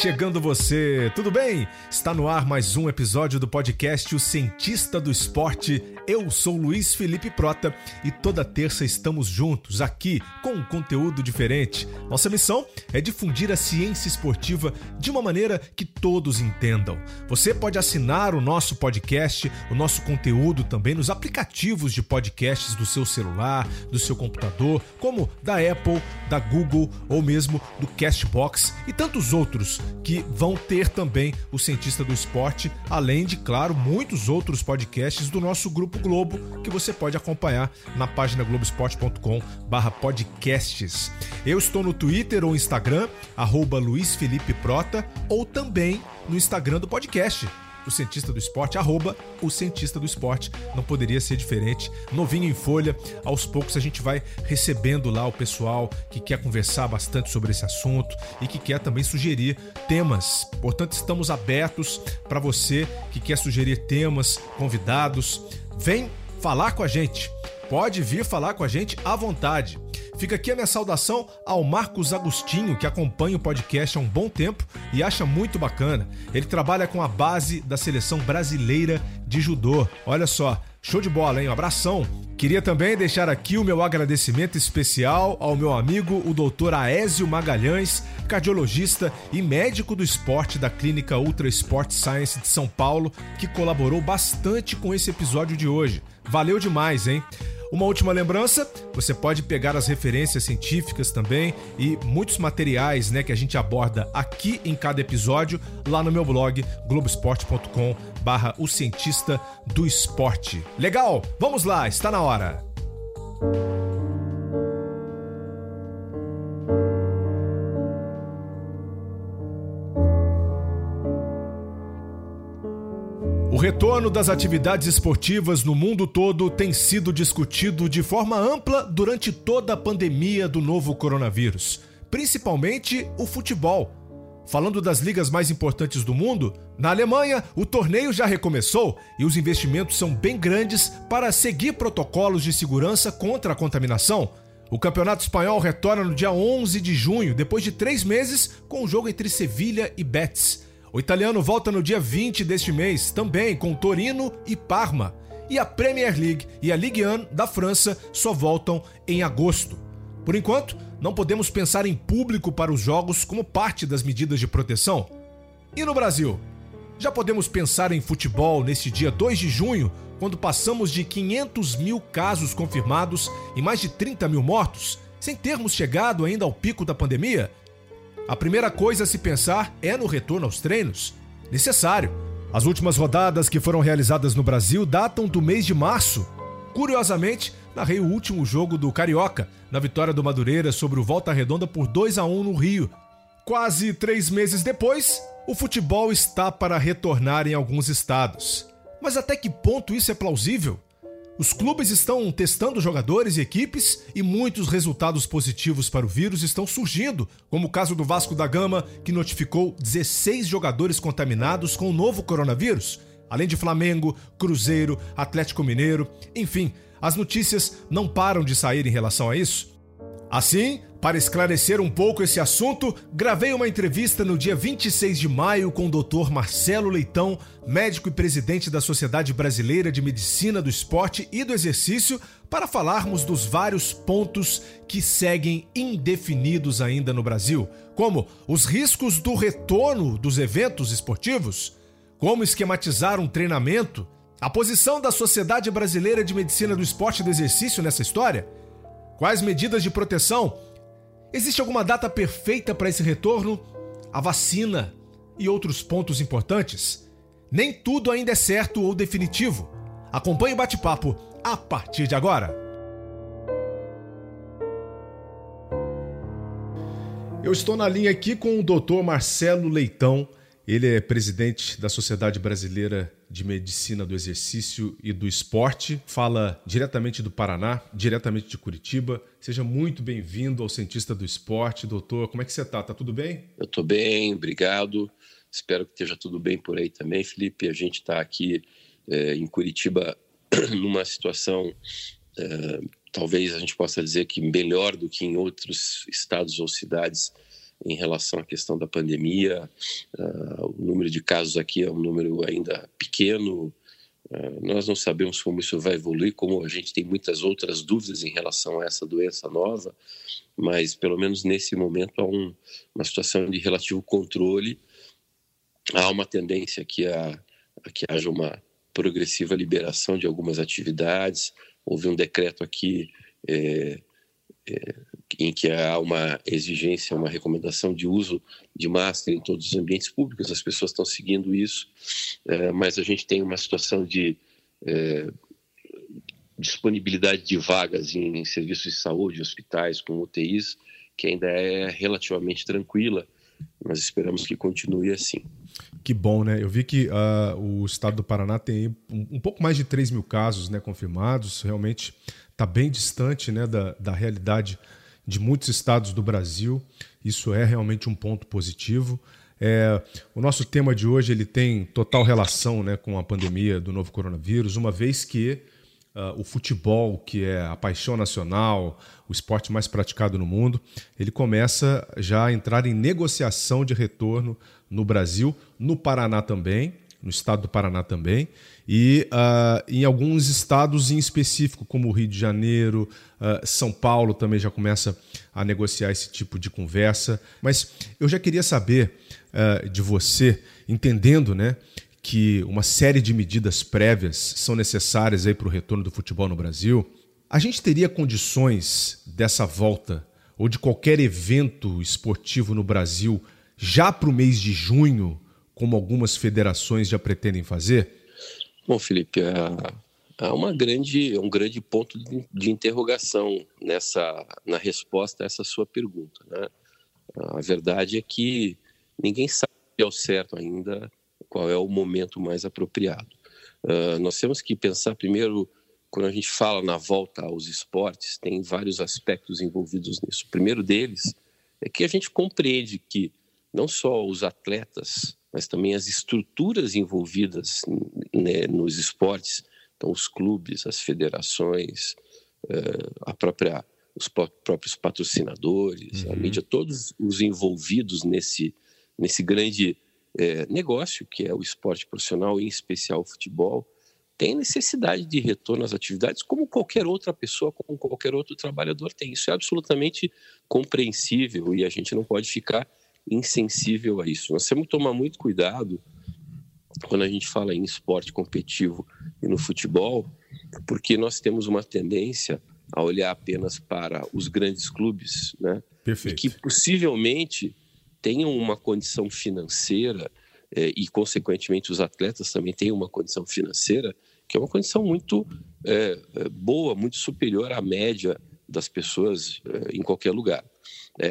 Chegando você, tudo bem? Está no ar mais um episódio do podcast O Cientista do Esporte. Eu sou Luiz Felipe Prota e toda terça estamos juntos aqui com um conteúdo diferente. Nossa missão é difundir a ciência esportiva de uma maneira que todos entendam. Você pode assinar o nosso podcast, o nosso conteúdo também nos aplicativos de podcasts do seu celular, do seu computador, como da Apple, da Google ou mesmo do Castbox e tantos outros que vão ter também o Cientista do Esporte, além de, claro, muitos outros podcasts do nosso Grupo Globo que você pode acompanhar na página globesport.com/podcasts. Eu estou no Twitter ou Instagram, arroba Luiz Felipe Prota, ou também no Instagram do podcast o cientista do esporte, arroba o cientista do esporte. Não poderia ser diferente. Novinho em folha, aos poucos a gente vai recebendo lá o pessoal que quer conversar bastante sobre esse assunto e que quer também sugerir temas. Portanto, estamos abertos para você que quer sugerir temas, convidados. Vem falar com a gente. Pode vir falar com a gente à vontade. Fica aqui a minha saudação ao Marcos Agostinho, que acompanha o podcast há um bom tempo e acha muito bacana. Ele trabalha com a base da seleção brasileira de judô. Olha só, show de bola, hein? Um abração. Queria também deixar aqui o meu agradecimento especial ao meu amigo, o Dr. Aésio Magalhães, cardiologista e médico do esporte da Clínica Ultra Sport Science de São Paulo, que colaborou bastante com esse episódio de hoje. Valeu demais, hein? Uma última lembrança, você pode pegar as referências científicas também e muitos materiais, né, que a gente aborda aqui em cada episódio lá no meu blog globesport.com/barra o cientista do esporte. Legal? Vamos lá, está na hora. O retorno das atividades esportivas no mundo todo tem sido discutido de forma ampla durante toda a pandemia do novo coronavírus, principalmente o futebol. Falando das ligas mais importantes do mundo, na Alemanha o torneio já recomeçou e os investimentos são bem grandes para seguir protocolos de segurança contra a contaminação. O Campeonato Espanhol retorna no dia 11 de junho, depois de três meses, com o jogo entre Sevilha e Betis. O italiano volta no dia 20 deste mês, também com Torino e Parma. E a Premier League e a Ligue 1 da França só voltam em agosto. Por enquanto, não podemos pensar em público para os jogos como parte das medidas de proteção. E no Brasil? Já podemos pensar em futebol neste dia 2 de junho, quando passamos de 500 mil casos confirmados e mais de 30 mil mortos, sem termos chegado ainda ao pico da pandemia? A primeira coisa a se pensar é no retorno aos treinos. Necessário. As últimas rodadas que foram realizadas no Brasil datam do mês de março. Curiosamente, narrei o último jogo do Carioca, na vitória do Madureira sobre o Volta Redonda por 2 a 1 no Rio. Quase três meses depois, o futebol está para retornar em alguns estados. Mas até que ponto isso é plausível? Os clubes estão testando jogadores e equipes e muitos resultados positivos para o vírus estão surgindo, como o caso do Vasco da Gama, que notificou 16 jogadores contaminados com o novo coronavírus, além de Flamengo, Cruzeiro, Atlético Mineiro, enfim, as notícias não param de sair em relação a isso. Assim, para esclarecer um pouco esse assunto, gravei uma entrevista no dia 26 de maio com o Dr. Marcelo Leitão, médico e presidente da Sociedade Brasileira de Medicina do Esporte e do Exercício, para falarmos dos vários pontos que seguem indefinidos ainda no Brasil, como os riscos do retorno dos eventos esportivos, como esquematizar um treinamento, a posição da Sociedade Brasileira de Medicina do Esporte e do Exercício nessa história Quais medidas de proteção? Existe alguma data perfeita para esse retorno? A vacina e outros pontos importantes? Nem tudo ainda é certo ou definitivo. Acompanhe o bate-papo a partir de agora. Eu estou na linha aqui com o Dr. Marcelo Leitão. Ele é presidente da Sociedade Brasileira de Medicina do Exercício e do Esporte, fala diretamente do Paraná, diretamente de Curitiba. Seja muito bem-vindo ao Cientista do Esporte. Doutor, como é que você está? Tá tudo bem? Eu estou bem, obrigado. Espero que esteja tudo bem por aí também, Felipe. A gente está aqui é, em Curitiba numa situação, é, talvez a gente possa dizer que melhor do que em outros estados ou cidades em relação à questão da pandemia. Uh, o número de casos aqui é um número ainda pequeno. Uh, nós não sabemos como isso vai evoluir, como a gente tem muitas outras dúvidas em relação a essa doença nova, mas pelo menos nesse momento há um, uma situação de relativo controle. Há uma tendência que, a que haja uma progressiva liberação de algumas atividades. Houve um decreto aqui é, é, em que há uma exigência, uma recomendação de uso de máscara em todos os ambientes públicos, as pessoas estão seguindo isso, é, mas a gente tem uma situação de é, disponibilidade de vagas em serviços de saúde, hospitais com UTIs, que ainda é relativamente tranquila. Nós esperamos que continue assim. Que bom, né? Eu vi que uh, o estado do Paraná tem um, um, pouco mais de 3 mil casos né, confirmados, realmente está bem distante né, da, da realidade de muitos estados do Brasil. Isso é realmente um ponto positivo. É, o nosso tema de hoje ele tem total relação né, com a pandemia do novo coronavírus, uma vez que uh, o futebol, que é a paixão nacional, o esporte mais praticado no mundo, ele começa já a entrar em negociação de retorno no Brasil, no Paraná também, no estado do Paraná também, e uh, em alguns estados em específico, como o Rio de Janeiro, uh, São Paulo também já começa a negociar esse tipo de conversa. Mas eu já queria saber uh, de você, entendendo né, que uma série de medidas prévias são necessárias para o retorno do futebol no Brasil, a gente teria condições dessa volta ou de qualquer evento esportivo no Brasil já para o mês de junho, como algumas federações já pretendem fazer? Bom, Felipe, há uma grande, um grande ponto de interrogação nessa, na resposta a essa sua pergunta. Né? A verdade é que ninguém sabe ao certo ainda qual é o momento mais apropriado. Nós temos que pensar primeiro, quando a gente fala na volta aos esportes, tem vários aspectos envolvidos nisso. O primeiro deles é que a gente compreende que não só os atletas, mas também as estruturas envolvidas né, nos esportes, então os clubes, as federações, uh, a própria os próprios patrocinadores, uhum. a mídia, todos os envolvidos nesse nesse grande é, negócio, que é o esporte profissional, em especial o futebol, tem necessidade de retorno às atividades, como qualquer outra pessoa, como qualquer outro trabalhador tem. Isso é absolutamente compreensível e a gente não pode ficar insensível a isso. Nós temos que tomar muito cuidado quando a gente fala em esporte competitivo e no futebol, porque nós temos uma tendência a olhar apenas para os grandes clubes, né? Perfeito. E que possivelmente tenham uma condição financeira eh, e, consequentemente, os atletas também têm uma condição financeira que é uma condição muito eh, boa, muito superior à média das pessoas eh, em qualquer lugar.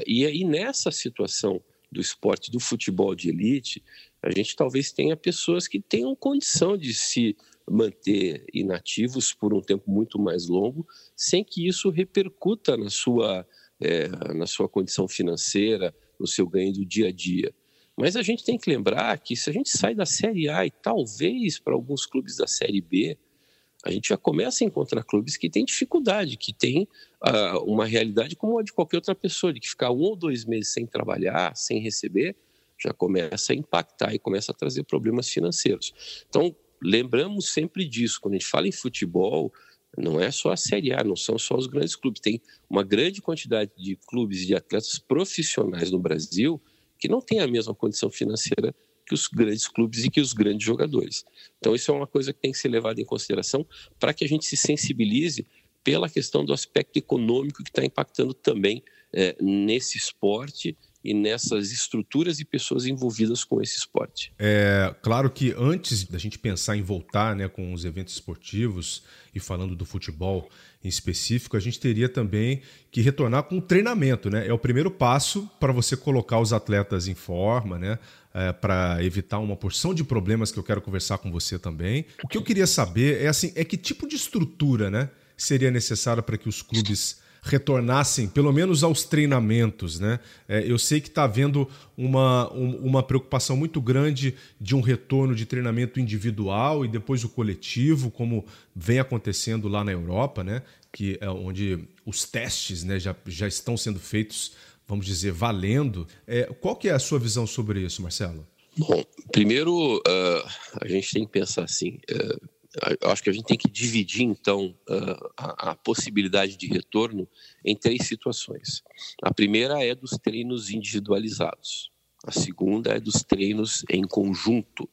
e aí, nessa situação do esporte, do futebol de elite, a gente talvez tenha pessoas que tenham condição de se manter inativos por um tempo muito mais longo, sem que isso repercuta na sua, é, na sua condição financeira, no seu ganho do dia a dia. Mas a gente tem que lembrar que se a gente sai da Série A e talvez para alguns clubes da Série B, a gente já começa a encontrar clubes que têm dificuldade, que têm uh, uma realidade como a de qualquer outra pessoa, de que ficar um ou dois meses sem trabalhar, sem receber, já começa a impactar e começa a trazer problemas financeiros. Então, lembramos sempre disso. Quando a gente fala em futebol, não é só a Série A, não são só os grandes clubes. Tem uma grande quantidade de clubes e de atletas profissionais no Brasil que não têm a mesma condição financeira que os grandes clubes e que os grandes jogadores. Então, isso é uma coisa que tem que ser levada em consideração para que a gente se sensibilize pela questão do aspecto econômico que está impactando também é, nesse esporte e nessas estruturas e pessoas envolvidas com esse esporte. É claro que antes da gente pensar em voltar né, com os eventos esportivos e falando do futebol em específico, a gente teria também que retornar com o treinamento. Né? É o primeiro passo para você colocar os atletas em forma, né? É, para evitar uma porção de problemas que eu quero conversar com você também. O que eu queria saber é assim, é que tipo de estrutura né, seria necessária para que os clubes retornassem, pelo menos aos treinamentos. Né? É, eu sei que está havendo uma, um, uma preocupação muito grande de um retorno de treinamento individual e depois o coletivo, como vem acontecendo lá na Europa, né? que é onde os testes né, já, já estão sendo feitos vamos dizer, valendo. É, qual que é a sua visão sobre isso, Marcelo? Bom, primeiro uh, a gente tem que pensar assim. Uh, eu acho que a gente tem que dividir então uh, a, a, possibilidade de retorno em três situações. A primeira é dos treinos individualizados. A segunda é dos treinos em conjunto.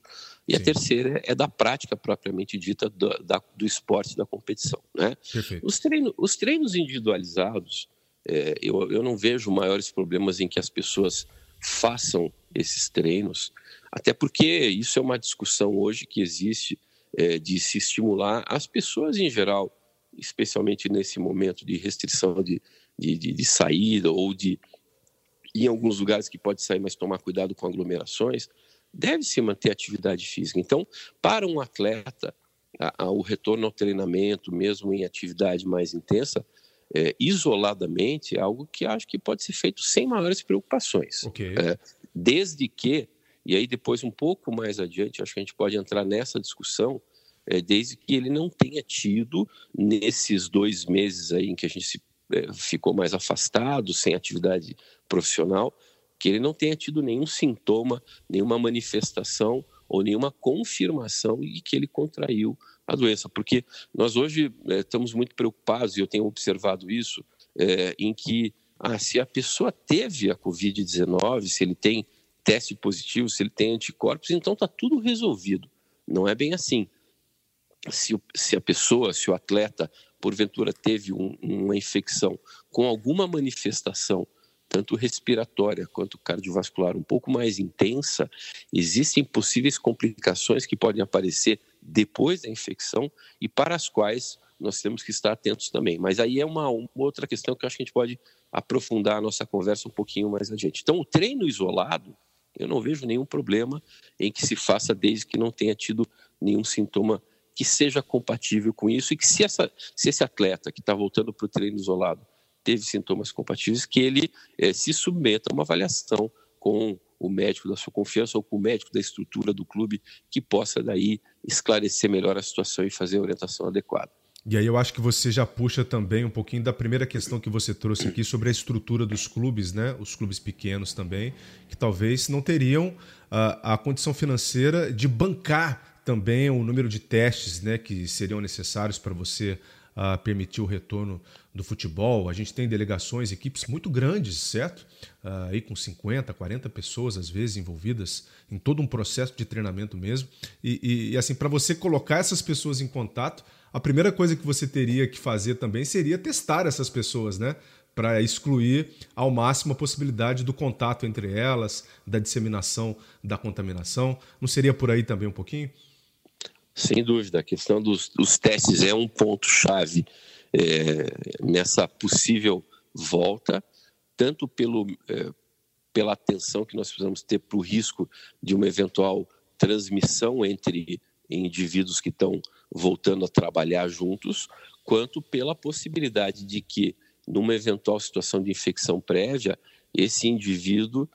E Sim. a terceira é da prática propriamente dita do, da, do esporte da competição. Né? Os, treino, os treinos individualizados, é, eu, eu não vejo maiores problemas em que as pessoas façam esses treinos, até porque isso é uma discussão hoje que existe é, de se estimular as pessoas em geral, especialmente nesse momento de restrição de, de, de, de saída ou de em alguns lugares que pode sair, mas tomar cuidado com aglomerações, deve se manter atividade física. Então, para um atleta, a, a, o retorno ao treinamento, mesmo em atividade mais intensa, é, isoladamente, é algo que acho que pode ser feito sem maiores preocupações. Okay. É, desde que, e aí depois um pouco mais adiante, acho que a gente pode entrar nessa discussão, é, desde que ele não tenha tido, nesses dois meses aí em que a gente se é, ficou mais afastado, sem atividade profissional, que ele não tenha tido nenhum sintoma, nenhuma manifestação ou nenhuma confirmação de que ele contraiu a doença. Porque nós hoje é, estamos muito preocupados, e eu tenho observado isso, é, em que ah, se a pessoa teve a Covid-19, se ele tem teste positivo, se ele tem anticorpos, então está tudo resolvido. Não é bem assim. Se, se a pessoa, se o atleta porventura teve um, uma infecção com alguma manifestação, tanto respiratória quanto cardiovascular, um pouco mais intensa, existem possíveis complicações que podem aparecer depois da infecção e para as quais nós temos que estar atentos também. Mas aí é uma, uma outra questão que eu acho que a gente pode aprofundar a nossa conversa um pouquinho mais adiante. Então, o treino isolado, eu não vejo nenhum problema em que se faça desde que não tenha tido nenhum sintoma que seja compatível com isso e que se, essa, se esse atleta que está voltando para o treino isolado teve sintomas compatíveis, que ele é, se submeta a uma avaliação com o médico da sua confiança ou com o médico da estrutura do clube que possa daí esclarecer melhor a situação e fazer a orientação adequada. E aí eu acho que você já puxa também um pouquinho da primeira questão que você trouxe aqui sobre a estrutura dos clubes, né? Os clubes pequenos também, que talvez não teriam a, a condição financeira de bancar também o número de testes né, que seriam necessários para você uh, permitir o retorno do futebol. A gente tem delegações, equipes muito grandes, certo? Uh, aí com 50, 40 pessoas às vezes envolvidas em todo um processo de treinamento mesmo. E, e, e assim, para você colocar essas pessoas em contato, a primeira coisa que você teria que fazer também seria testar essas pessoas, né? para excluir ao máximo a possibilidade do contato entre elas, da disseminação da contaminação. Não seria por aí também um pouquinho? Sem dúvida, a questão dos, dos testes é um ponto-chave é, nessa possível volta, tanto pelo, é, pela atenção que nós precisamos ter para o risco de uma eventual transmissão entre indivíduos que estão voltando a trabalhar juntos, quanto pela possibilidade de que, numa eventual situação de infecção prévia, esse indivíduo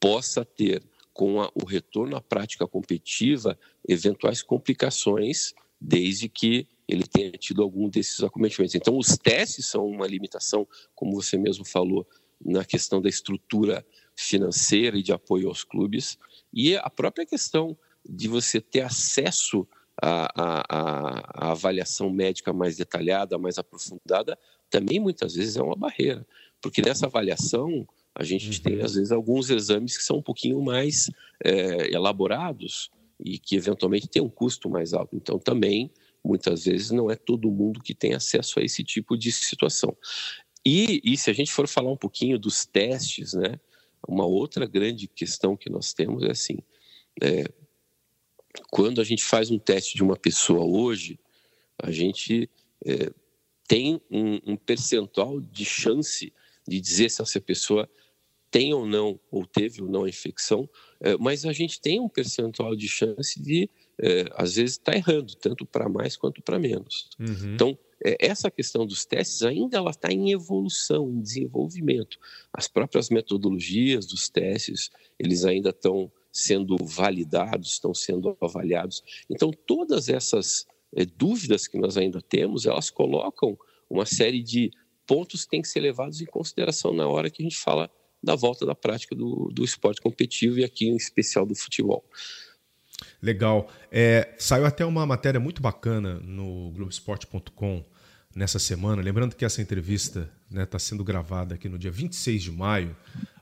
possa ter com a, o retorno à prática competitiva, eventuais complicações, desde que ele tenha tido algum desses acometimentos. Então, os testes são uma limitação, como você mesmo falou, na questão da estrutura financeira e de apoio aos clubes, e a própria questão de você ter acesso à, à, à avaliação médica mais detalhada, mais aprofundada, também muitas vezes é uma barreira, porque nessa avaliação a gente uhum. tem, às vezes, alguns exames que são um pouquinho mais é, elaborados e que, eventualmente, têm um custo mais alto. Então, também, muitas vezes, não é todo mundo que tem acesso a esse tipo de situação. E, e se a gente for falar um pouquinho dos testes, né? Uma outra grande questão que nós temos é assim: é, quando a gente faz um teste de uma pessoa hoje, a gente é, tem um, um percentual de chance de dizer se essa pessoa tem ou não, ou teve ou não a infecção, é, mas a gente tem um percentual de chance de, é, às vezes, estar tá errando, tanto para mais quanto para menos. Uhum. Então, é, essa questão dos testes ainda ela está em evolução, em desenvolvimento. As próprias metodologias dos testes, eles ainda estão sendo validados, estão sendo avaliados. Então, todas essas é, dúvidas que nós ainda temos, elas colocam uma série de pontos que têm que ser levados em consideração na hora que a gente fala da volta da prática do, do esporte competitivo e aqui em especial do futebol. Legal. É, saiu até uma matéria muito bacana no Globoesporte.com nessa semana. Lembrando que essa entrevista está né, tá sendo gravada aqui no dia 26 de maio.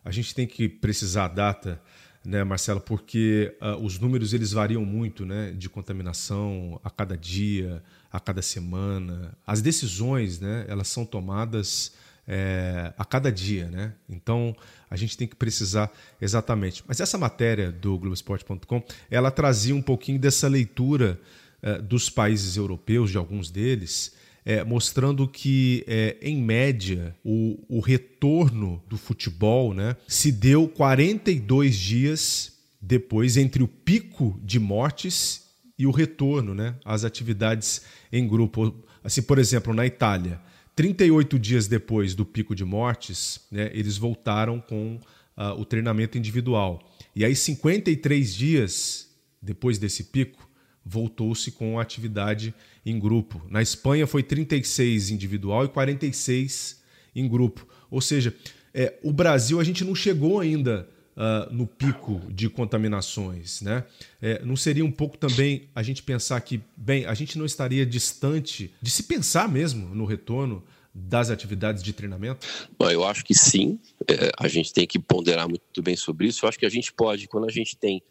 A gente tem que precisar a data, né, Marcelo, porque uh, os números eles variam muito né, de contaminação a cada dia, a cada semana. As decisões né, elas são tomadas é, a cada dia, né? Então a gente tem que precisar exatamente. Mas essa matéria do Globoesporte.com ela trazia um pouquinho dessa leitura é, dos países europeus, de alguns deles, é, mostrando que, é, em média, o, o retorno do futebol né, se deu 42 dias depois entre o pico de mortes e o retorno né, às atividades em grupo. Assim, por exemplo, na Itália, 38 dias depois do pico de mortes, né, eles voltaram com uh, o treinamento individual. E aí, 53 dias depois desse pico, voltou-se com a atividade em grupo. Na Espanha foi 36 individual e 46 em grupo. Ou seja, é, o Brasil a gente não chegou ainda uh, no pico de contaminações. Né? É, não seria um pouco também a gente pensar que, bem, a gente não estaria distante de se pensar mesmo no retorno das atividades de treinamento? Bom, eu acho que sim. É, a gente tem que ponderar muito bem sobre isso. Eu acho que a gente pode, quando a gente tem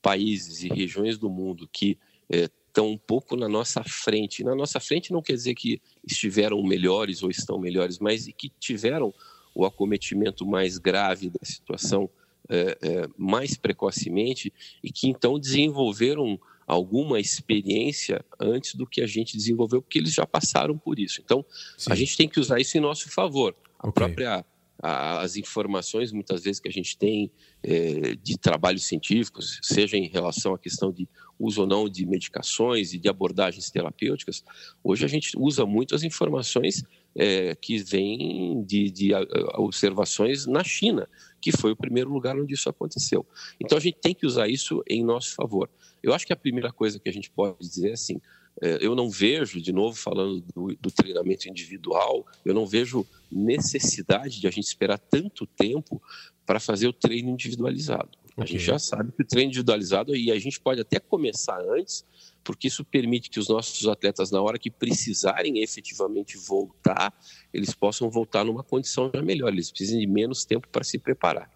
países e regiões do mundo que estão é, um pouco na nossa frente. Na nossa frente não quer dizer que estiveram melhores ou estão melhores, mas que tiveram o acometimento mais grave da situação é, é, mais precocemente e que então desenvolveram alguma experiência antes do que a gente desenvolveu, porque eles já passaram por isso. Então, Sim. a gente tem que usar isso em nosso favor. A okay. própria as informações muitas vezes que a gente tem é, de trabalhos científicos, seja em relação à questão de uso ou não de medicações e de abordagens terapêuticas, hoje a gente usa muito as informações é, que vêm de, de observações na China, que foi o primeiro lugar onde isso aconteceu. Então a gente tem que usar isso em nosso favor. Eu acho que a primeira coisa que a gente pode dizer é assim: é, eu não vejo, de novo falando do, do, treinamento individual, eu não vejo necessidade de a gente esperar tanto tempo para fazer o treino individualizado. Okay. A gente já sabe que o treino individualizado, e a gente pode até começar antes, porque isso permite que os nossos atletas, na hora que precisarem efetivamente voltar, eles possam voltar numa condição já melhor, eles precisam de menos tempo para se preparar.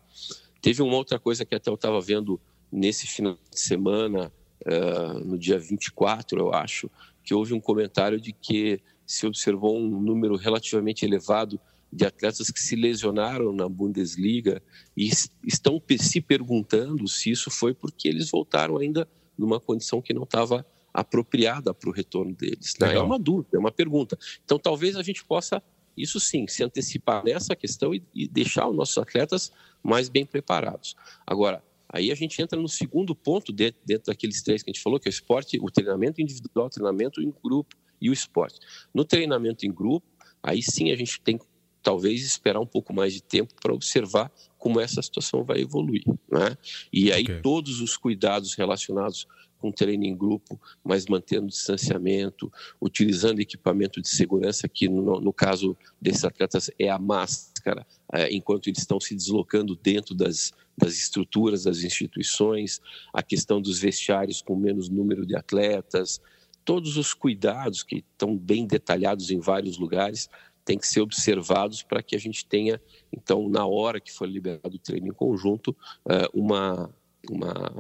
Teve uma outra coisa que até eu estava vendo nesse final de semana, uh, no dia 24, eu acho, que houve um comentário de que se observou um número relativamente elevado de atletas que se lesionaram na Bundesliga e estão se perguntando se isso foi porque eles voltaram ainda numa condição que não estava apropriada para o retorno deles. Né? É uma dúvida, é uma pergunta. Então, talvez a gente possa, isso sim, se antecipar nessa questão e, e deixar os nossos atletas mais bem preparados. Agora, Aí a gente entra no segundo ponto dentro, dentro daqueles três que a gente falou, que é o esporte, o treinamento individual, o treinamento em grupo e o esporte. No treinamento em grupo, aí sim a gente tem talvez esperar um pouco mais de tempo para observar como essa situação vai evoluir. Né? E aí okay. todos os cuidados relacionados com treino em grupo, mas mantendo distanciamento, utilizando equipamento de segurança, que no, no caso desses atletas é a máscara, é, enquanto eles estão se deslocando dentro das, das estruturas das instituições, a questão dos vestiários com menos número de atletas, todos os cuidados que estão bem detalhados em vários lugares têm que ser observados para que a gente tenha, então, na hora que for liberado o treino em conjunto, eh, uma, uma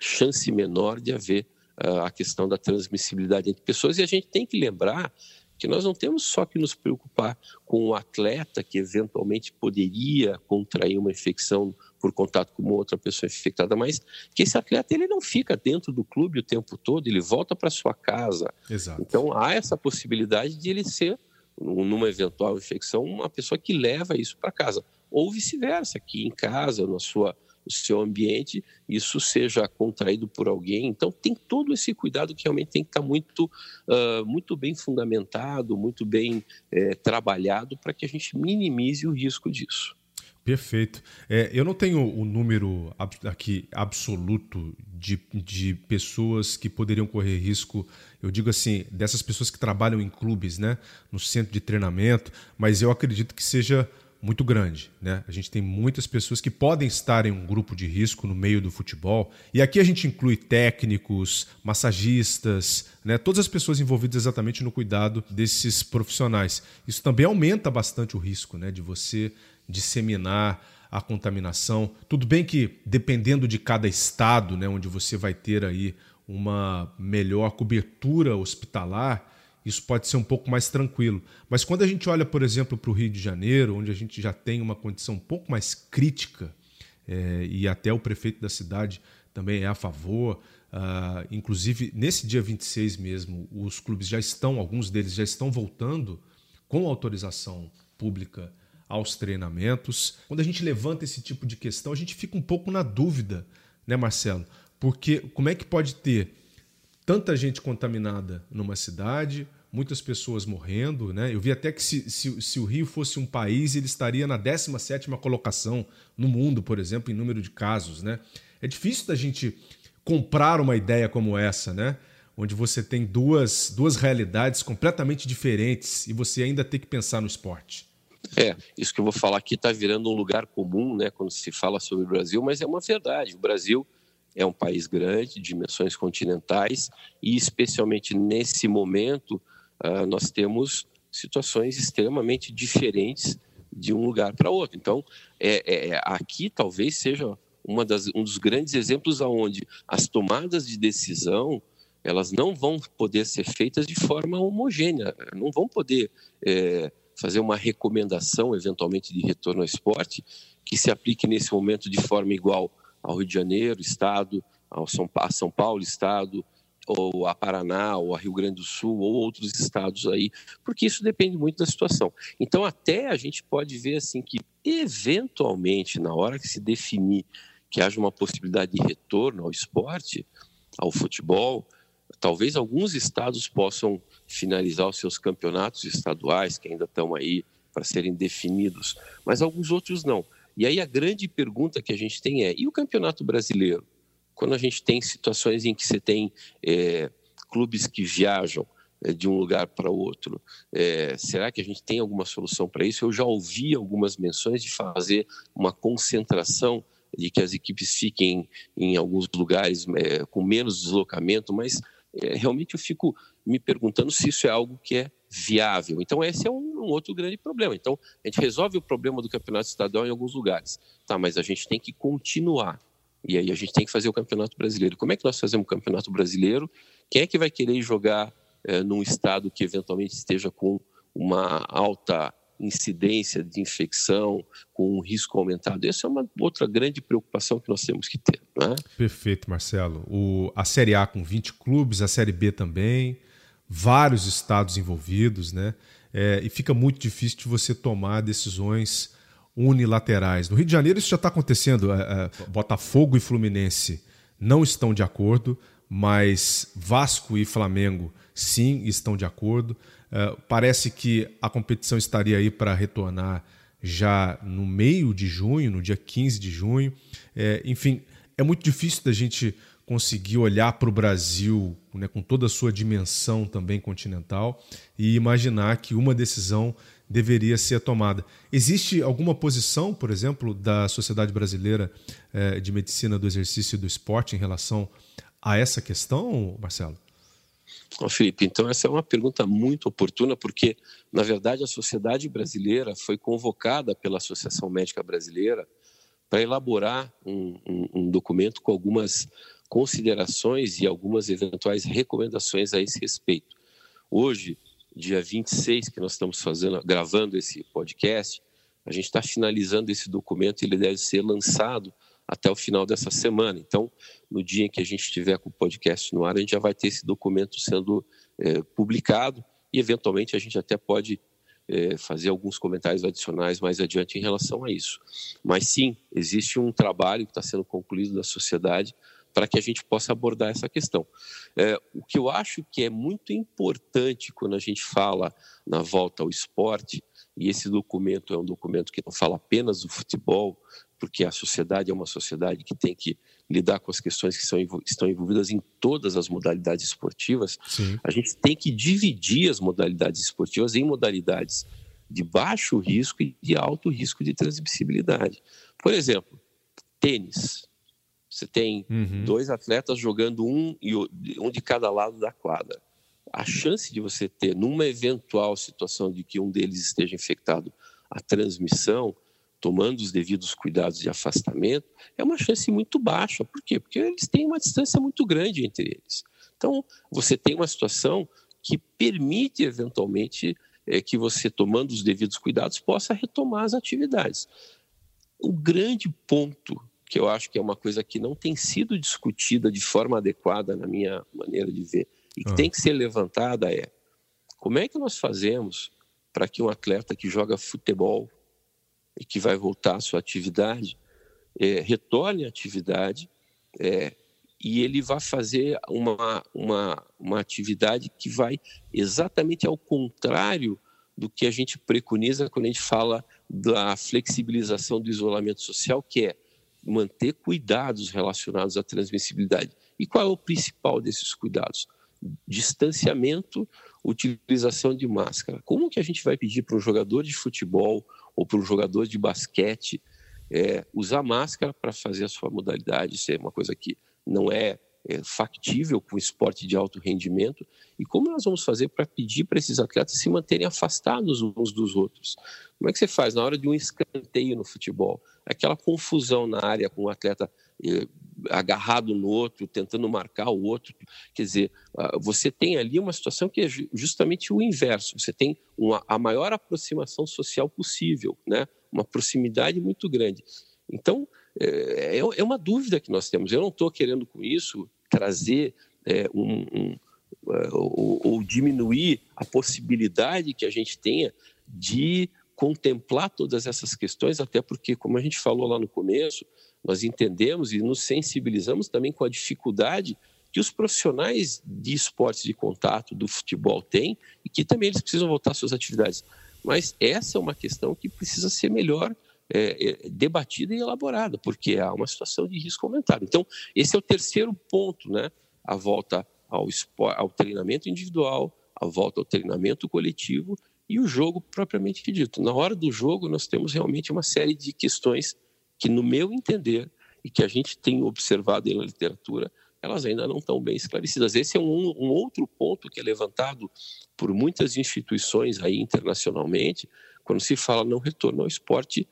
chance menor de haver eh, a questão da transmissibilidade entre pessoas. E a gente tem que lembrar que nós não temos só que nos preocupar com o atleta que eventualmente poderia contrair uma infecção por contato com outra pessoa infectada, mas que esse atleta ele não fica dentro do clube o tempo todo, ele volta para sua casa. Exato. Então há essa possibilidade de ele ser numa eventual infecção uma pessoa que leva isso para casa ou vice-versa, que em casa, na sua o seu ambiente, isso seja contraído por alguém. Então, tem todo esse cuidado que realmente tem que estar muito, uh, muito bem fundamentado, muito bem é, trabalhado para que a gente minimize o risco disso. Perfeito. É, eu não tenho o número aqui absoluto de, de pessoas que poderiam correr risco, eu digo assim, dessas pessoas que trabalham em clubes, né, no centro de treinamento, mas eu acredito que seja muito grande. Né? A gente tem muitas pessoas que podem estar em um grupo de risco no meio do futebol. E aqui a gente inclui técnicos, massagistas, né? todas as pessoas envolvidas exatamente no cuidado desses profissionais. Isso também aumenta bastante o risco né? de você disseminar a contaminação. Tudo bem que dependendo de cada estado, né, onde você vai ter aí uma melhor cobertura hospitalar, isso pode ser um pouco mais tranquilo. Mas quando a gente olha, por exemplo, para o Rio de Janeiro, onde a gente já tem uma condição um pouco mais crítica, é, e até o prefeito da cidade também é a favor, uh, inclusive nesse dia 26 mesmo, os clubes já estão, alguns deles já estão voltando com autorização pública aos treinamentos. Quando a gente levanta esse tipo de questão, a gente fica um pouco na dúvida, né, Marcelo? Porque como é que pode ter tanta gente contaminada numa cidade, muitas pessoas morrendo. Né? Eu vi até que se, se, se, o Rio fosse um país, ele estaria na 17 colocação no mundo, por exemplo, em número de casos. Né? É difícil da gente comprar uma ideia como essa, né? onde você tem duas, duas realidades completamente diferentes e você ainda tem que pensar no esporte. É, isso que eu vou falar aqui está virando um lugar comum né, quando se fala sobre o Brasil, mas é uma verdade. O Brasil é um país grande, dimensões continentais, e especialmente nesse momento, uh, nós temos situações extremamente diferentes de um lugar para outro. Então, é, é, é, aqui talvez seja uma das, um dos grandes exemplos aonde as tomadas de decisão elas não vão poder ser feitas de forma homogênea, não vão poder é, fazer uma recomendação eventualmente de retorno ao esporte que se aplique nesse momento de forma igual ao Rio de Janeiro, Estado, ao São, a São Paulo, Estado, ou a Paraná, ou a Rio Grande do Sul, ou outros estados aí, porque isso depende muito da situação. Então, até a gente pode ver assim que, eventualmente, na hora que se definir que haja uma possibilidade de retorno ao esporte, ao futebol, talvez alguns estados possam finalizar os seus campeonatos estaduais, que ainda estão aí para serem definidos, mas alguns outros não. E aí a grande pergunta que a gente tem é: e o campeonato brasileiro? quando a gente tem situações em que você tem é, clubes que viajam é, de um lugar para outro, é, será que a gente tem alguma solução para isso? Eu já ouvi algumas menções de fazer uma concentração de que as equipes fiquem em alguns lugares é, com menos deslocamento, mas realmente eu fico me perguntando se isso é algo que é viável. Então, esse é um, um, outro grande problema. Então, a gente resolve o problema do campeonato estadual em alguns lugares, tá? mas a gente tem que continuar e aí a gente tem que fazer o Campeonato Brasileiro. Como é que nós fazemos o Campeonato Brasileiro? Quem é que vai querer jogar é, num estado que eventualmente esteja com uma alta incidência de infecção, com um risco aumentado? Essa é uma outra grande preocupação que nós temos que ter. Né? Perfeito, Marcelo. O, a Série A com 20 clubes, a Série B também, vários estados envolvidos, né? É, e fica muito difícil de você tomar decisões unilaterais. No Rio de Janeiro isso já está acontecendo. É, é, Botafogo e Fluminense não estão de acordo, mas Vasco e Flamengo sim estão de acordo. É, parece que a competição estaria aí para retornar já no meio de junho, no dia 15 de junho. enfim, é muito difícil da gente conseguir olhar para o Brasil né, com toda a sua dimensão também continental e imaginar que uma decisão deveria ser tomada. Existe alguma posição, por exemplo, da Sociedade Brasileira eh, de Medicina do Exercício e do Esporte em relação a essa questão, Marcelo? Felipe, então essa é uma pergunta muito oportuna, porque, na verdade, a sociedade brasileira foi convocada pela Associação Médica Brasileira para elaborar um, um, um documento com algumas considerações e algumas eventuais recomendações a esse respeito. Hoje, dia 26, que nós estamos fazendo, gravando esse podcast, a gente está finalizando esse documento e ele deve ser lançado até o final dessa semana. Então, no dia em que a gente estiver com o podcast no ar, a gente já vai ter esse documento sendo é, publicado e, eventualmente, a gente até pode é, fazer alguns comentários adicionais mais adiante em relação a isso. Mas, sim, existe um trabalho que está sendo concluído da sociedade para que a gente possa abordar essa questão. É, o que eu acho que é muito importante quando a gente fala na volta ao esporte, e esse documento é um documento que não fala apenas do futebol, porque a sociedade é uma sociedade que tem que lidar com as questões que são, estão envolvidas em todas as modalidades esportivas, Sim. a gente tem que dividir as modalidades esportivas em modalidades de baixo risco e de alto risco de transmissibilidade. Por exemplo, tênis. Você tem uhum. dois atletas jogando um, um de cada lado da quadra. A chance de você ter, numa eventual situação de que um deles esteja infectado, a transmissão, tomando os devidos cuidados de afastamento, é uma chance muito baixa. Por quê? Porque eles têm uma distância muito grande entre eles. Então, você tem uma situação que permite, eventualmente, é, que você, tomando os devidos cuidados, possa retomar as atividades. O grande ponto, que eu acho que é uma coisa que não tem sido discutida de forma adequada, na minha maneira de ver, e que ah. tem que ser levantada, é como é que nós fazemos para que um atleta que joga futebol que vai voltar à sua atividade é, retorne à atividade é, e ele vai fazer uma, uma, uma atividade que vai exatamente ao contrário do que a gente preconiza quando a gente fala da flexibilização do isolamento social, que é manter cuidados relacionados à transmissibilidade. E qual é o principal desses cuidados? Distanciamento, utilização de máscara. Como que a gente vai pedir para um jogador de futebol ou para um jogador de basquete é, usar máscara para fazer a sua modalidade? Isso é uma coisa que não é, é factível com esporte de alto rendimento. E como nós vamos fazer para pedir para esses atletas se manterem afastados uns dos outros? Como é que você faz na hora de um escanteio no futebol? Aquela confusão na área com o atleta eh, agarrado no outro, tentando marcar o outro. Quer dizer, você tem ali uma situação que é justamente o inverso. Você tem uma, a maior aproximação social possível, né? uma proximidade muito grande. Então, é, é, é uma dúvida que nós temos. Eu não estou querendo com isso trazer é, um, um é, ou, ou, diminuir a possibilidade que a gente tenha de contemplar todas essas questões, até porque, como a gente falou lá no começo, nós entendemos e nos sensibilizamos também com a dificuldade que os profissionais de esportes de contato do futebol têm e que também eles precisam voltar às suas atividades. Mas essa é uma questão que precisa ser melhor é, é, debatida e elaborada, porque há uma situação de risco aumentado. Então, esse é o terceiro ponto, né? A volta ao, esporte, ao treinamento individual, a volta ao treinamento coletivo e o jogo propriamente dito. Na hora do jogo, nós temos realmente uma série de questões que, no meu entender, e que a gente tem observado na literatura, elas ainda não estão bem esclarecidas. Esse é um, um, outro ponto que é levantado por muitas instituições aí internacionalmente, quando se fala não retorno ao esporte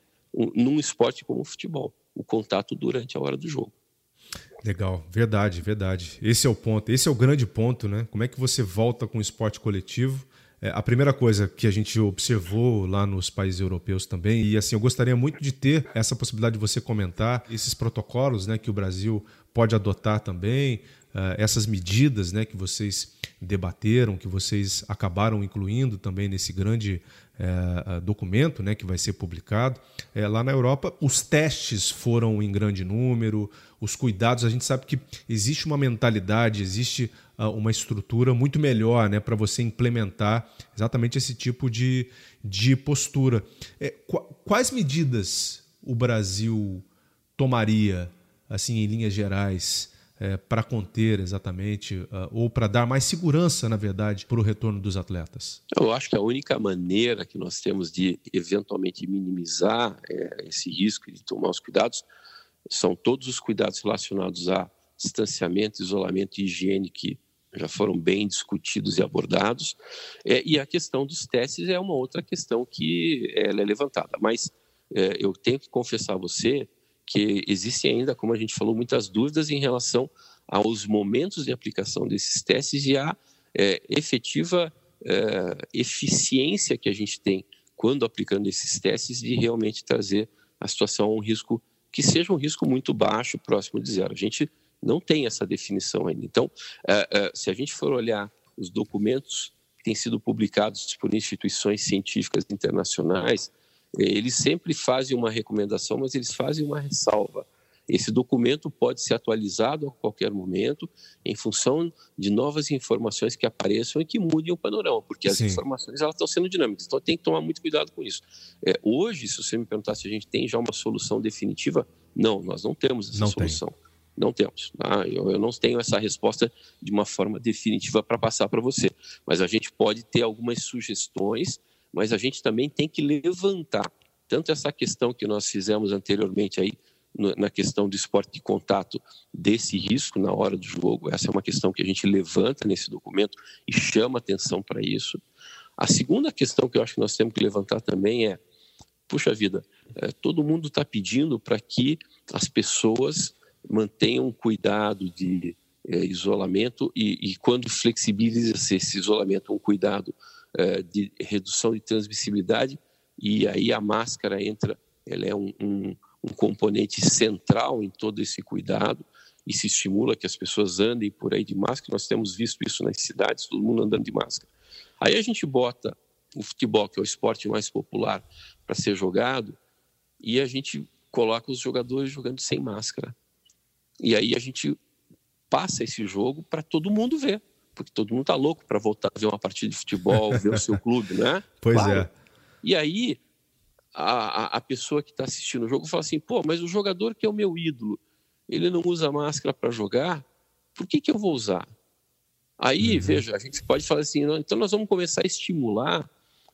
num esporte como o futebol, o contato durante a hora do jogo. Legal, verdade, verdade. Esse é o ponto, esse é o grande ponto, né? Como é que você volta com o esporte coletivo? É, a primeira coisa que a gente observou lá nos países europeus também, e assim, eu gostaria muito de ter essa possibilidade de você comentar esses protocolos né, que o Brasil pode adotar também, uh, essas medidas né, que vocês debateram, que vocês acabaram incluindo também nesse grande é, documento né, que vai ser publicado. É, lá na Europa, os testes foram em grande número, os cuidados. A gente sabe que existe uma mentalidade, existe uma estrutura muito melhor né, para você implementar exatamente esse tipo de, de postura. É, qu quais medidas o Brasil tomaria, assim, em linhas gerais? é, para conter exatamente, uh, ou para dar mais segurança, na verdade, para o retorno dos atletas? Eu acho que a única maneira que nós temos de eventualmente minimizar é, esse risco de tomar os cuidados são todos os cuidados relacionados a distanciamento, isolamento e higiene que já foram bem discutidos e abordados. É, e a questão dos testes é uma outra questão que ela é levantada. Mas é, eu tenho que confessar a você que existem ainda, como a gente falou, muitas dúvidas em relação aos momentos de aplicação desses testes e à é, efetiva é, eficiência que a gente tem quando aplicando esses testes de realmente trazer a situação a um risco que seja um risco muito baixo, próximo de zero. A gente não tem essa definição ainda. Então, é, é se a gente for olhar os documentos que têm sido publicados por instituições científicas internacionais, eles sempre fazem uma recomendação, mas eles fazem uma ressalva. Esse documento pode ser atualizado a qualquer momento em função de novas informações que apareçam e que mudem o panorama, porque as Sim. informações elas estão sendo dinâmicas. Então tem que tomar muito cuidado com isso. É, hoje, se você me perguntar se a gente tem já uma solução definitiva, não, nós não temos essa não solução. Tem. Não temos. Tá? Eu, eu não tenho essa resposta de uma forma definitiva para passar para você, mas a gente pode ter algumas sugestões mas a gente também tem que levantar tanto essa questão que nós fizemos anteriormente aí na questão do esporte de contato desse risco na hora do jogo. Essa é uma questão que a gente levanta nesse documento e chama atenção para isso. A segunda questão que eu acho que nós temos que levantar também é: puxa vida, é, todo mundo está pedindo para que as pessoas mantenham cuidado de é, isolamento e, e, quando flexibiliza esse isolamento, um cuidado é, de redução de transmissibilidade, e aí a máscara entra, ela é um, um, um componente central em todo esse cuidado e se estimula que as pessoas andem por aí de máscara. Nós temos visto isso nas cidades, todo mundo andando de máscara. Aí a gente bota o futebol, que é o esporte mais popular, para ser jogado, e a gente coloca os jogadores jogando sem máscara. E aí a gente passa esse jogo para todo mundo ver, porque todo mundo está louco para voltar a ver uma partida de futebol, ver o seu clube, né? Pois claro. é. E aí a, a pessoa que está assistindo o jogo fala assim: pô, mas o jogador que é o meu ídolo, ele não usa máscara para jogar, por que, que eu vou usar? Aí, uhum. veja, a gente pode falar assim: não, então nós vamos começar a estimular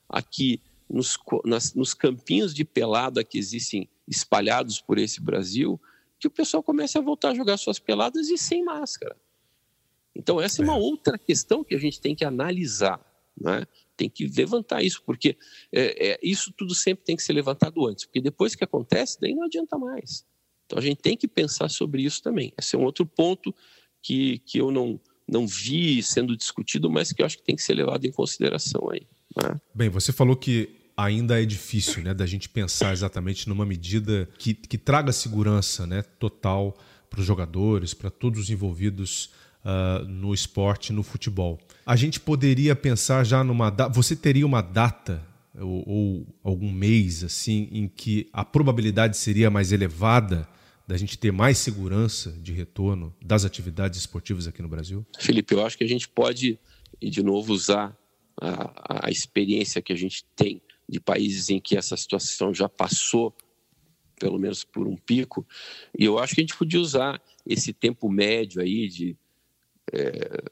aqui nos, nas, nos campinhos de pelada que existem espalhados por esse Brasil, que o pessoal comece a voltar a jogar suas peladas e sem máscara. Então, essa é, é uma outra questão que a gente tem que analisar. Né? tem que levantar isso, porque é, é, isso tudo sempre tem que ser levantado antes, porque depois que acontece, daí não adianta mais. Então a gente tem que pensar sobre isso também. Esse é um outro ponto que, que eu não, não vi sendo discutido, mas que eu acho que tem que ser levado em consideração aí. Né? Bem, você falou que ainda é difícil né, da gente pensar exatamente numa medida que, que traga segurança né, total para os jogadores, para todos os envolvidos uh, no esporte, no futebol. A gente poderia pensar já numa data. Você teria uma data ou, ou, algum mês assim em que a probabilidade seria mais elevada da gente ter mais segurança de retorno das atividades esportivas aqui no Brasil? Felipe, eu acho que a gente pode, de novo, usar a, a experiência que a gente tem de países em que essa situação já passou pelo menos por um pico, e eu acho que a gente podia usar esse tempo médio aí de é,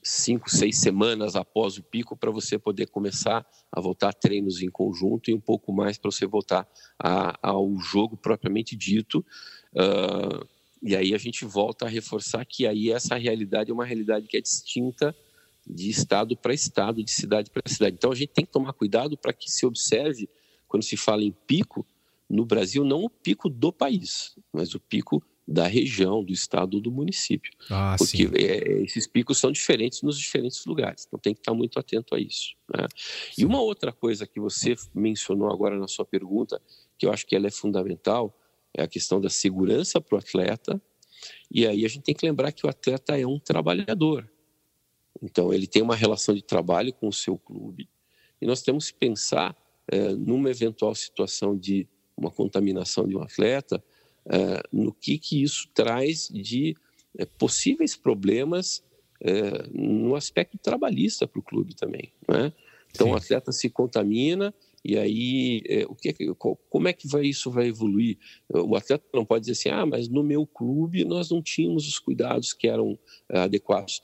cinco, seis semanas após o pico para você poder começar a voltar a treinos em conjunto e um pouco mais para você voltar a, ao jogo propriamente dito. Uh, e aí a gente volta a reforçar que aí essa realidade é uma realidade que é distinta de estado para estado, de cidade para cidade. Então a gente tem que tomar cuidado para que se observe, quando se fala em pico, no Brasil, não o pico do país, mas o pico da região, do estado, do município. Ah, porque é, esses picos são diferentes nos diferentes lugares, então tem que estar muito atento a isso. Né? E uma outra coisa que você mencionou agora na sua pergunta, que eu acho que ela é fundamental, é a questão da segurança para o atleta. E aí a gente tem que lembrar que o atleta é um trabalhador. Então ele tem uma relação de trabalho com o seu clube. E nós temos que pensar é, numa eventual situação de uma contaminação de um atleta, uh, no que, que isso traz de uh, possíveis problemas no aspecto trabalhista para o clube também. Né? Então, Sim. o atleta se contamina e aí o que, como é que vai, isso vai evoluir? O atleta não pode dizer assim, ah, mas no meu clube nós não tínhamos os cuidados que eram adequados.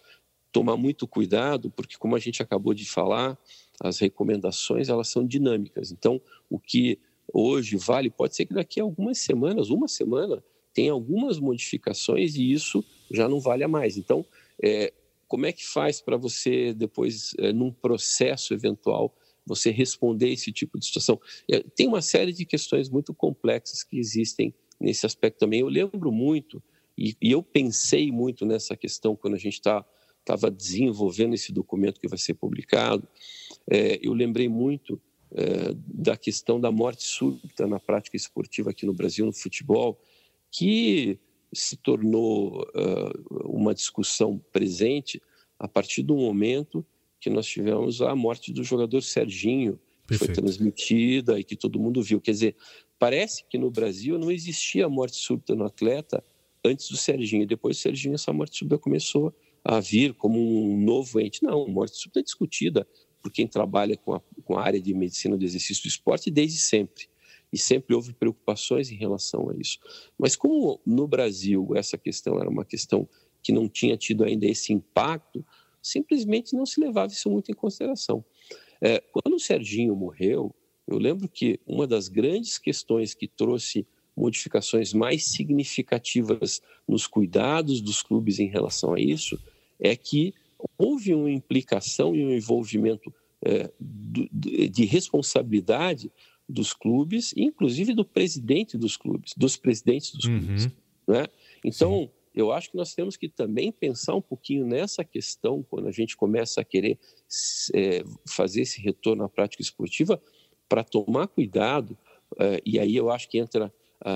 Tomar muito cuidado, porque como a gente acabou de falar, as recomendações elas são dinâmicas. Então, o que hoje vale, pode ser que daqui a algumas semanas, uma semana, tenha algumas modificações e isso já não vale a mais. Então, é, como é que faz para você depois, é, num processo eventual, você responder esse tipo de situação? É, tem uma série de questões muito complexas que existem nesse aspecto também. Eu lembro muito, e, e eu pensei muito nessa questão quando a gente está estava desenvolvendo esse documento que vai ser publicado, é, eu lembrei muito é, da questão da morte súbita na prática esportiva aqui no Brasil, no futebol, que se tornou uh, uma discussão presente a partir do momento que nós tivemos a morte do jogador Serginho, que foi transmitida e que todo mundo viu. Quer dizer, parece que no Brasil não existia morte súbita no atleta antes do Serginho. E depois do Serginho, essa morte súbita começou a vir como um novo ente. Não, morte súbita é discutida por quem trabalha com a, com a área de medicina do exercício do esporte desde sempre. E sempre houve preocupações em relação a isso. Mas como no Brasil essa questão era uma questão que não tinha tido ainda esse impacto, simplesmente não se levava isso muito em consideração. É, quando o Serginho morreu, eu lembro que uma das grandes questões que trouxe modificações mais significativas nos cuidados dos clubes em relação a isso é que houve uma implicação e um envolvimento é, de responsabilidade dos clubes, inclusive do presidente dos clubes, dos presidentes dos uhum. clubes. Né? Então, Sim. eu acho que nós temos que também pensar um pouquinho nessa questão, quando a gente começa a querer é, fazer esse retorno à prática esportiva, para tomar cuidado, é, e aí eu acho que entra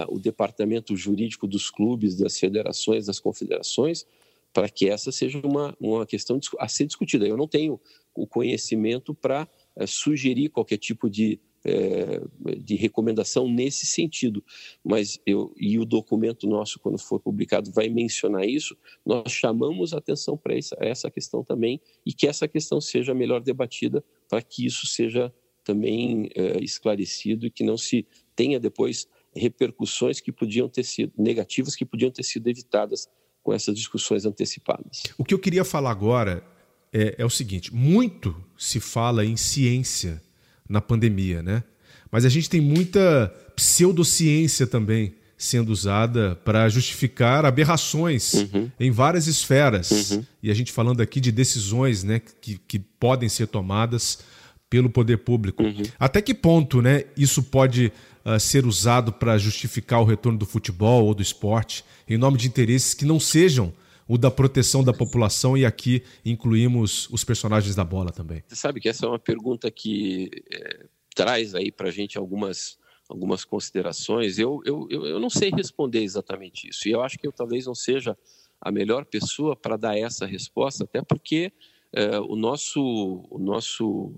o departamento jurídico dos clubes, das federações, das confederações, para que essa seja uma, uma questão a ser discutida. Eu não tenho o conhecimento para é, sugerir qualquer tipo de é, de recomendação nesse sentido. Mas eu, e o documento nosso, quando for publicado, vai mencionar isso, nós chamamos atenção para essa, essa questão também e que essa questão seja melhor debatida para que isso seja também é, esclarecido e que não se tenha depois repercussões que podiam ter sido negativas, que podiam ter sido evitadas com essas discussões antecipadas. O que eu queria falar agora é, é o seguinte: muito se fala em ciência na pandemia, né? Mas a gente tem muita pseudociência também sendo usada para justificar aberrações uhum. em várias esferas. Uhum. E a gente falando aqui de decisões né, que, que podem ser tomadas pelo poder público. Uhum. Até que ponto né, isso pode uh, ser usado para justificar o retorno do futebol ou do esporte em nome de interesses que não sejam o da proteção da população, e aqui incluímos os personagens da bola também. Você sabe que essa é uma pergunta que é, traz aí para a gente algumas, algumas considerações. Eu, eu, eu não sei responder exatamente isso, e eu acho que eu talvez não seja a melhor pessoa para dar essa resposta, até porque é, o nosso, o nosso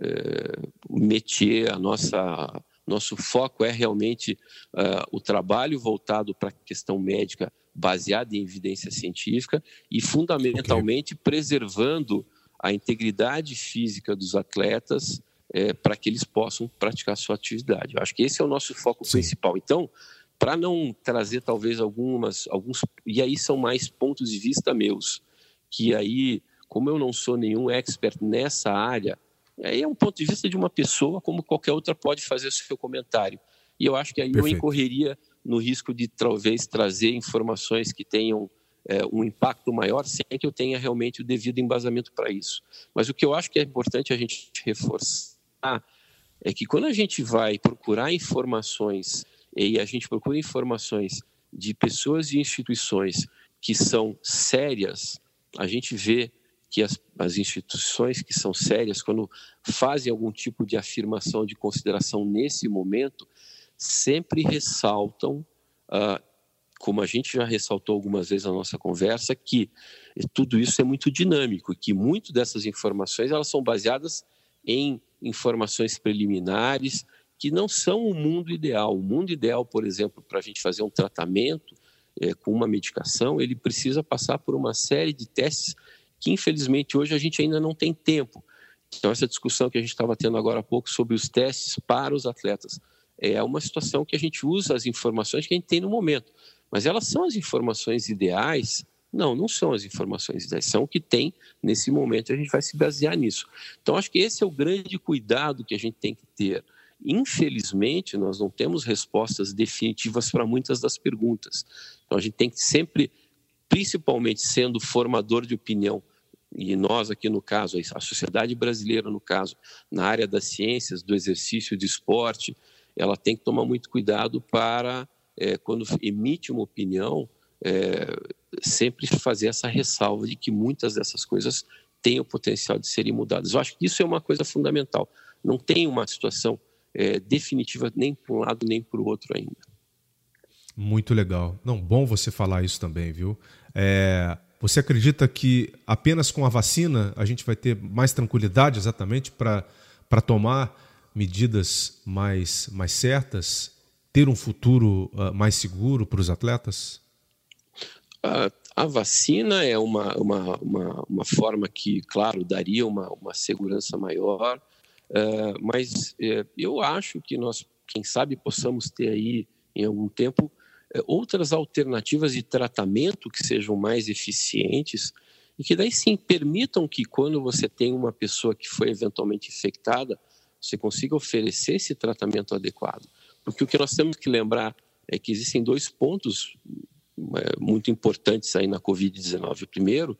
é, métier, a nossa nosso foco é realmente uh, o trabalho voltado para a questão médica baseada em evidência científica e, fundamentalmente, okay. preservando a integridade física dos atletas é, para que eles possam praticar sua atividade. Eu acho que esse é o nosso foco Sim. principal. Então, para não trazer talvez algumas, alguns, e aí são mais pontos de vista meus, que aí, como eu não sou nenhum expert nessa área, aí é um ponto de vista de uma pessoa, como qualquer outra pode fazer o seu comentário. E eu acho que aí Perfeito. eu incorreria no risco de talvez trazer informações que tenham é, um impacto maior sem que eu tenha realmente o devido embasamento para isso. Mas o que eu acho que é importante a gente reforçar é que quando a gente vai procurar informações e a gente procura informações de pessoas e instituições que são sérias, a gente vê que as, as, instituições que são sérias, quando fazem algum tipo de afirmação de consideração nesse momento, sempre ressaltam, ah, como a gente já ressaltou algumas vezes na nossa conversa, que tudo isso é muito dinâmico, que muito dessas informações elas são baseadas em informações preliminares que não são o mundo ideal. O mundo ideal, por exemplo, para a gente fazer um tratamento é, com uma medicação, ele precisa passar por uma série de testes que, infelizmente, hoje a gente ainda não tem tempo. Então, essa discussão que a gente estava tendo agora há pouco sobre os testes para os atletas é uma situação que a gente usa as informações que a gente tem no momento. Mas elas são as informações ideais? Não, não são as informações ideais, são o que tem nesse momento e a gente vai se basear nisso. Então, acho que esse é o grande cuidado que a gente tem que ter. Infelizmente, nós não temos respostas definitivas para muitas das perguntas. Então, a gente tem que sempre, principalmente sendo formador de opinião, e nós aqui no caso, a sociedade brasileira no caso, na área das ciências, do exercício de esporte, ela tem que tomar muito cuidado para, é, quando emite uma opinião, é, sempre fazer essa ressalva de que muitas dessas coisas têm o potencial de serem mudadas. Eu acho que isso é uma coisa fundamental. Não tem uma situação é, definitiva nem para um lado nem para o outro ainda. Muito legal. Não, bom você falar isso também, viu? É, você acredita que apenas com a vacina a gente vai ter mais tranquilidade exatamente para tomar medidas mais, mais certas, ter um futuro uh, mais seguro para os atletas? A, a vacina é uma, uma, uma, uma, forma que, claro, daria uma, uma segurança maior, uh, mas uh, eu acho que nós, quem sabe, possamos ter aí, em algum tempo, uh, outras alternativas de tratamento que sejam mais eficientes e que daí sim permitam que quando você tem uma pessoa que foi eventualmente infectada, você consiga oferecer esse tratamento adequado. Porque o que nós temos que lembrar é que existem dois pontos é, muito importantes aí na Covid-19. O primeiro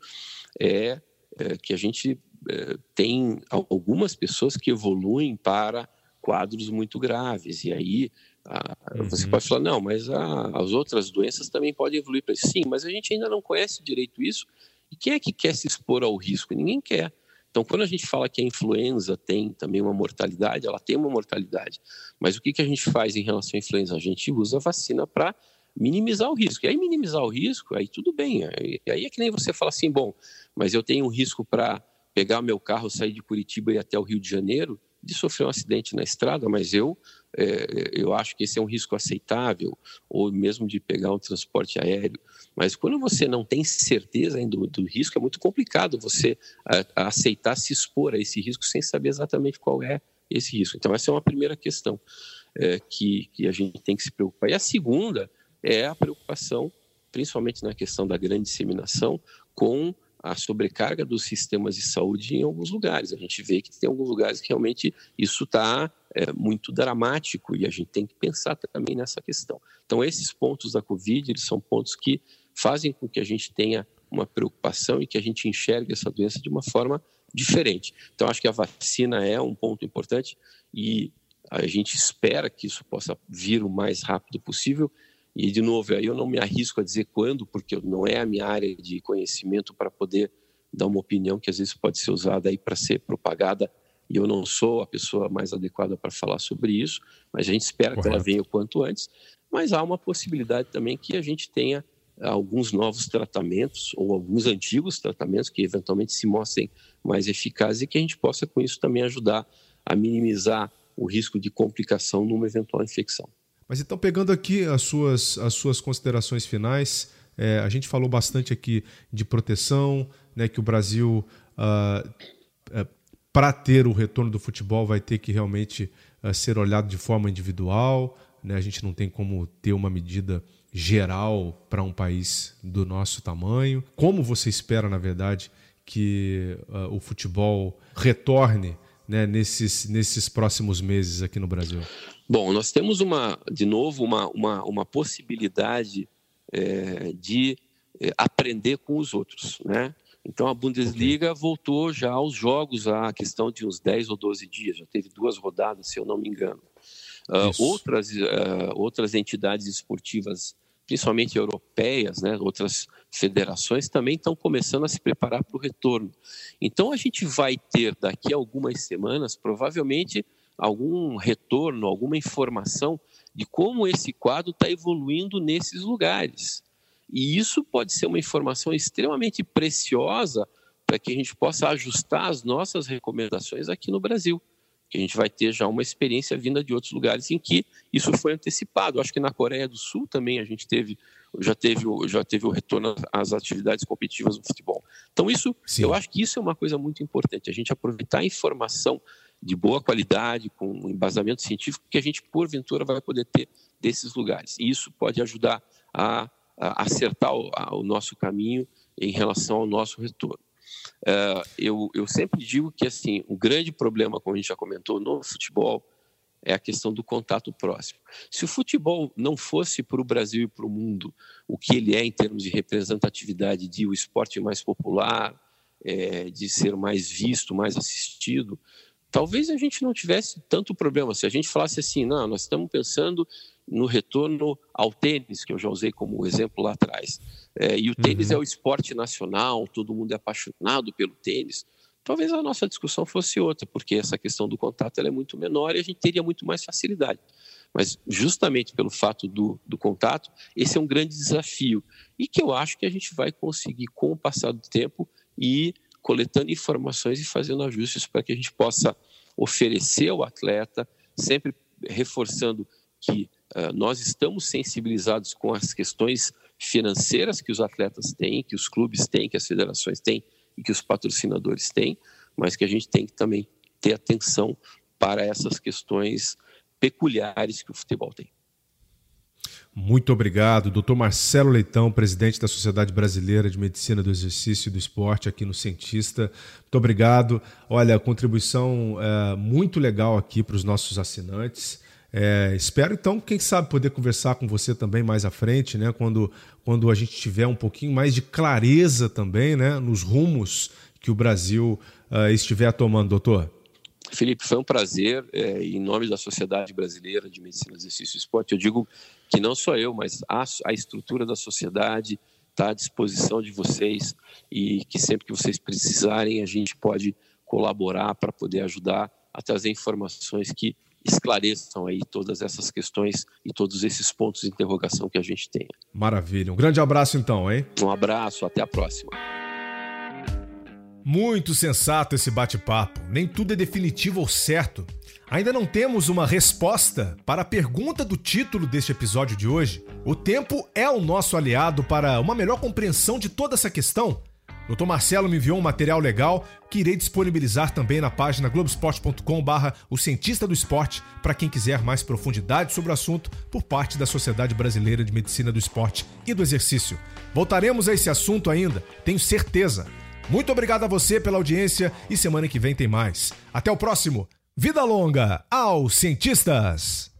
é, é, que a gente é, tem algumas pessoas que evoluem para quadros muito graves. E aí a, uhum. você pode falar, não, mas a, as outras doenças também podem evoluir para isso. Sim, mas a gente ainda não conhece direito isso. E quem é que quer se expor ao risco? Ninguém quer. Então, quando a gente fala que a influenza tem também uma mortalidade, ela tem uma mortalidade. Mas o que, que a gente faz em relação à influenza? A gente usa a vacina para minimizar o risco. E aí, minimizar o risco, aí tudo bem. Aí, aí é que nem você fala assim, bom, mas eu tenho um risco para pegar meu carro, sair de Curitiba e ir até o Rio de Janeiro, de sofrer um acidente na estrada, mas eu, é, eu acho que esse é um risco aceitável, ou mesmo de pegar um transporte aéreo. Mas quando você não tem certeza ainda do, do risco, é muito complicado você a, a aceitar se expor a esse risco sem saber exatamente qual é esse risco. Então, essa é uma primeira questão é, que, que a gente tem que se preocupar. E a segunda é a preocupação, principalmente na questão da grande disseminação, com a sobrecarga dos sistemas de saúde em alguns lugares. A gente vê que tem alguns lugares que realmente isso está é, muito dramático e a gente tem que pensar também nessa questão. Então, esses pontos da Covid eles são pontos que fazem com que a gente tenha uma preocupação e que a gente enxergue essa doença de uma forma diferente. Então, acho que a vacina é um ponto importante e a gente espera que isso possa vir o mais rápido possível e, de novo, aí eu não me arrisco a dizer quando, porque não é a minha área de conhecimento para poder dar uma opinião que às vezes pode ser usada aí para ser propagada e eu não sou a pessoa mais adequada para falar sobre isso, mas a gente espera Correto. que ela venha o quanto antes. Mas há uma possibilidade também que a gente tenha alguns novos tratamentos ou alguns antigos tratamentos que eventualmente se mostrem mais eficazes e que a gente possa com isso também ajudar a minimizar o risco de complicação numa eventual infecção. Mas então, pegando aqui as suas, as suas considerações finais, é, a gente falou bastante aqui de proteção, né, que o Brasil, uh, uh, para ter o retorno do futebol, vai ter que realmente uh, ser olhado de forma individual. Né? A gente não tem como ter uma medida geral para um país do nosso tamanho. Como você espera, na verdade, que o futebol retorne né, nesses, nesses próximos meses aqui no Brasil? Bom, nós temos uma, de novo, uma, uma, uma possibilidade é, de é, aprender com os outros, né? Então a Bundesliga voltou já aos jogos a questão de uns 10 ou 12 dias, já teve duas rodadas, se eu não me engano. Uh, outras, uh, outras entidades esportivas, principalmente europeias, né, outras federações, também estão começando a se preparar para o retorno. Então a gente vai ter daqui a algumas semanas, provavelmente, algum retorno, alguma informação de como esse quadro está evoluindo nesses lugares. E isso pode ser uma informação extremamente preciosa para que a gente possa ajustar as nossas recomendações aqui no Brasil. Que a gente vai ter já uma experiência vinda de outros lugares em que isso foi antecipado. Acho que na Coreia do Sul também a gente teve já teve, já teve o retorno às atividades competitivas do futebol. Então, isso, Sim. eu acho que isso é uma coisa muito importante, a gente aproveitar a informação de boa qualidade, com um embasamento científico, que a gente, porventura, vai poder ter desses lugares. E isso pode ajudar a, a acertar o, a, o, nosso caminho em relação ao nosso retorno. Uh, eu, eu sempre digo que assim o grande problema, como a gente já comentou, no futebol é a questão do contato próximo. Se o futebol não fosse para o Brasil e para o mundo o que ele é em termos de representatividade, de o esporte mais popular, é, de ser mais visto, mais assistido, talvez a gente não tivesse tanto problema. Se a gente falasse assim, não, nós estamos pensando no retorno ao tênis, que eu já usei como exemplo lá atrás. É, e o tênis uhum. é o esporte nacional, todo mundo é apaixonado pelo tênis. Talvez a nossa discussão fosse outra, porque essa questão do contato é muito menor e a gente teria muito mais facilidade. Mas justamente pelo fato do, do contato, esse é um grande desafio e que eu acho que a gente vai conseguir, com o passar do tempo, ir coletando informações e fazendo ajustes para que a gente possa oferecer ao atleta, sempre reforçando que uh, nós estamos sensibilizados com as questões financeiras que os atletas têm, que os clubes têm, que as federações têm e que os patrocinadores têm, mas que a gente tem que também ter atenção para essas questões peculiares que o futebol tem. Muito obrigado, doutor Marcelo Leitão, presidente da Sociedade Brasileira de Medicina do Exercício e do Esporte aqui no Cientista. Muito obrigado. Olha, contribuição é, muito legal aqui para os nossos assinantes. É, espero então, quem sabe, poder conversar com você também mais à frente, né? Quando, quando a gente tiver um pouquinho mais de clareza também, né? Nos rumos que o Brasil uh, estiver tomando, doutor. Felipe, foi um prazer. É, em nome da Sociedade Brasileira de Medicina, Exercício e Esporte, eu digo que não só eu, mas a, a estrutura da sociedade está à disposição de vocês e que sempre que vocês precisarem, a gente pode colaborar para poder ajudar a trazer informações que esclareçam aí todas essas questões e todos esses pontos de interrogação que a gente tem. Maravilha. Um grande abraço então, hein? Um abraço, até a próxima. Muito sensato esse bate-papo. Nem tudo é definitivo ou certo. Ainda não temos uma resposta para a pergunta do título deste episódio de hoje. O tempo é o nosso aliado para uma melhor compreensão de toda essa questão? Dr. Marcelo me enviou um material legal que irei disponibilizar também na página globesport.com/barra o cientista do esporte para quem quiser mais profundidade sobre o assunto por parte da Sociedade Brasileira de Medicina do Esporte e do Exercício. Voltaremos a esse assunto ainda, tenho certeza. Muito obrigado a você pela audiência e semana que vem tem mais. Até o próximo. Vida longa aos cientistas!